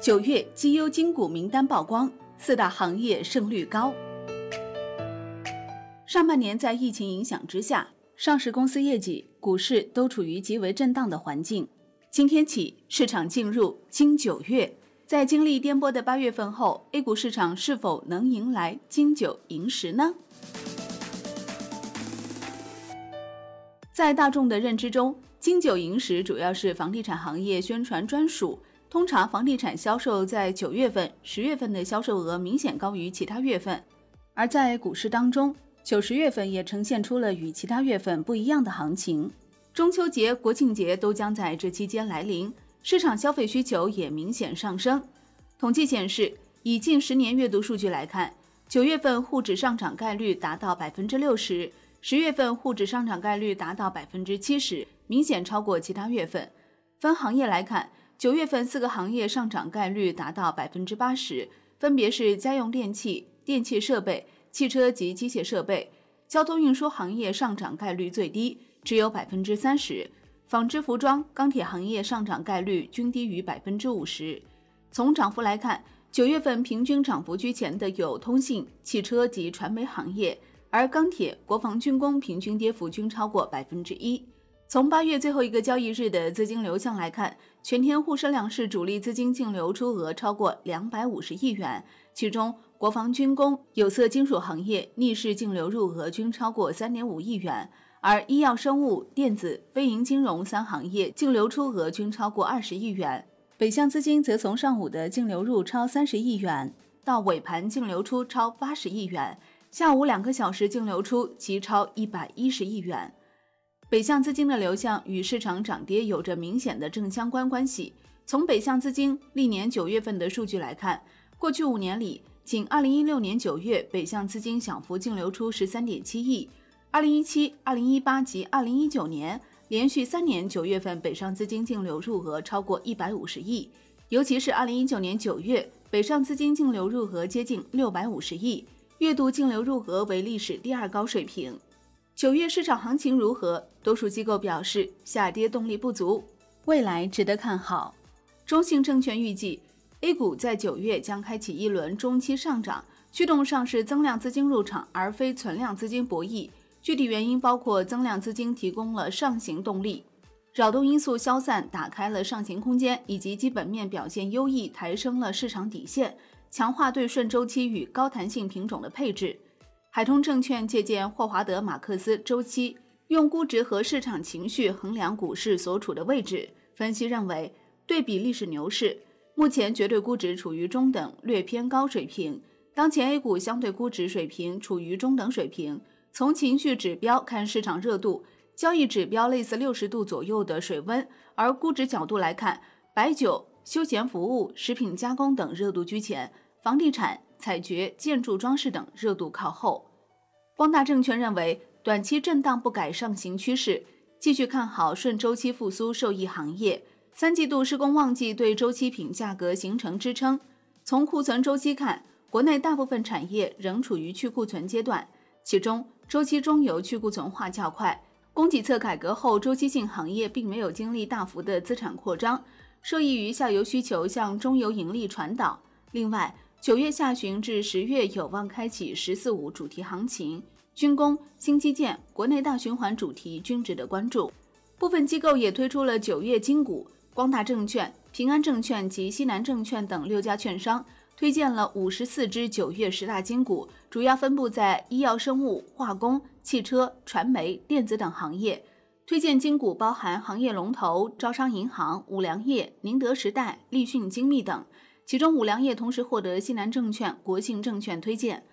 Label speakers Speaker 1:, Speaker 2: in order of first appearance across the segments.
Speaker 1: 九月绩优金股名单曝光，四大行业胜率高。上半年在疫情影响之下，上市公司业绩、股市都处于极为震荡的环境。今天起，市场进入金九月，在经历颠簸的八月份后，A 股市场是否能迎来金九银十呢？在大众的认知中，金九银十主要是房地产行业宣传专属。通常，房地产销售在九月份、十月份的销售额明显高于其他月份。而在股市当中，九十月份也呈现出了与其他月份不一样的行情。中秋节、国庆节都将在这期间来临，市场消费需求也明显上升。统计显示，以近十年月度数据来看，九月份沪指上涨概率达到百分之六十，十月份沪指上涨概率达到百分之七十，明显超过其他月份。分行业来看。九月份四个行业上涨概率达到百分之八十，分别是家用电器、电气设备、汽车及机械设备。交通运输行业上涨概率最低，只有百分之三十。纺织服装、钢铁行业上涨概率均低于百分之五十。从涨幅来看，九月份平均涨幅居前的有通信、汽车及传媒行业，而钢铁、国防军工平均跌幅均超过百分之一。从八月最后一个交易日的资金流向来看，全天沪深两市主力资金净流出额超过两百五十亿元，其中国防军工、有色金属行业逆势净流入额均超过三点五亿元，而医药生物、电子、非银金融三行业净流出额均超过二十亿元。北向资金则从上午的净流入超三十亿元，到尾盘净流出超八十亿元，下午两个小时净流出即超一百一十亿元。北向资金的流向与市场涨跌有着明显的正相关关系。从北向资金历年九月份的数据来看，过去五年里，仅二零一六年九月北向资金小幅净流出十三点七亿，二零一七、二零一八及二零一九年连续三年九月份北上资金净流入额超过一百五十亿，尤其是二零一九年九月北上资金净流入额接近六百五十亿，月度净流入额为历史第二高水平。九月市场行情如何？多数机构表示下跌动力不足，未来值得看好。中信证券预计，A 股在九月将开启一轮中期上涨，驱动上市增量资金入场，而非存量资金博弈。具体原因包括增量资金提供了上行动力，扰动因素消散，打开了上行空间，以及基本面表现优异，抬升了市场底线，强化对顺周期与高弹性品种的配置。海通证券借鉴霍华德·马克思周期，用估值和市场情绪衡量股市所处的位置。分析认为，对比历史牛市，目前绝对估值处于中等略偏高水平。当前 A 股相对估值水平处于中等水平。从情绪指标看市场热度，交易指标类似六十度左右的水温；而估值角度来看，白酒、休闲服务、食品加工等热度居前，房地产。采掘、建筑装饰等热度靠后。光大证券认为，短期震荡不改上行趋势，继续看好顺周期复苏受益行业。三季度施工旺季对周期品价格形成支撑。从库存周期看，国内大部分产业仍处于去库存阶段，其中周期中游去库存化较快。供给侧改革后，周期性行业并没有经历大幅的资产扩张，受益于下游需求向中游盈利传导。另外，九月下旬至十月有望开启“十四五”主题行情，军工、新基建、国内大循环主题均值得关注。部分机构也推出了九月金股，光大证券、平安证券及西南证券等六家券商推荐了五十四只九月十大金股，主要分布在医药、生物、化工、汽车、传媒、电子等行业。推荐金股包含行业龙头招商银行、五粮液、宁德时代、立讯精密等。其中五粮液同时获得西南证券、国信证券推荐。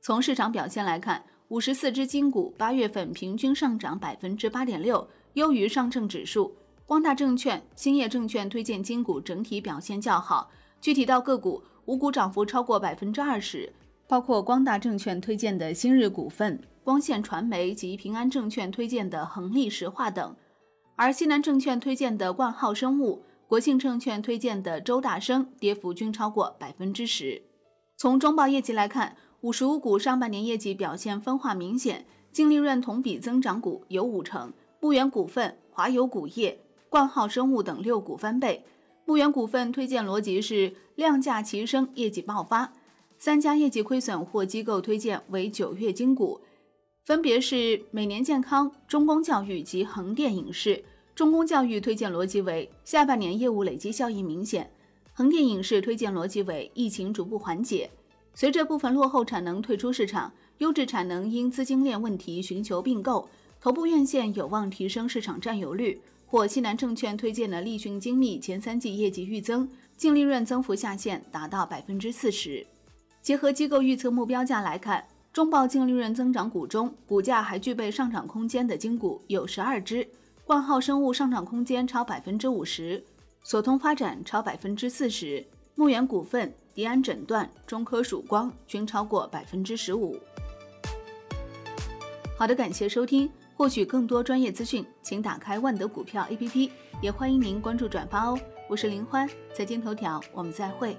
Speaker 1: 从市场表现来看，五十四只金股八月份平均上涨百分之八点六，优于上证指数。光大证券、兴业证券推荐金股整体表现较好。具体到个股，五股涨幅超过百分之二十，包括光大证券推荐的新日股份、光线传媒及平安证券推荐的恒力石化等，而西南证券推荐的冠浩生物。国信证券推荐的周大生跌幅均超过百分之十。从中报业绩来看，五十五股上半年业绩表现分化明显，净利润同比增长股有五成，牧原股份、华友钴业、冠浩生物等六股翻倍。牧原股份推荐逻辑是量价齐升，业绩爆发。三家业绩亏损或机构推荐为九月金股，分别是每年健康、中公教育及横店影视。中公教育推荐逻辑为下半年业务累积效益明显，横店影视推荐逻辑为疫情逐步缓解。随着部分落后产能退出市场，优质产能因资金链问题寻求并购，头部院线有望提升市场占有率。或西南证券推荐的立讯精密前三季业绩预增，净利润增幅下限达到百分之四十。结合机构预测目标价来看，中报净利润增长股中，股价还具备上涨空间的金股有十二只，冠浩生物上涨空间超百分之五十，索通发展超百分之四十，牧原股份。迪安诊断、中科曙光均超过百分之十五。好的，感谢收听。获取更多专业资讯，请打开万德股票 APP，也欢迎您关注转发哦。我是林欢，财经头条，我们再会。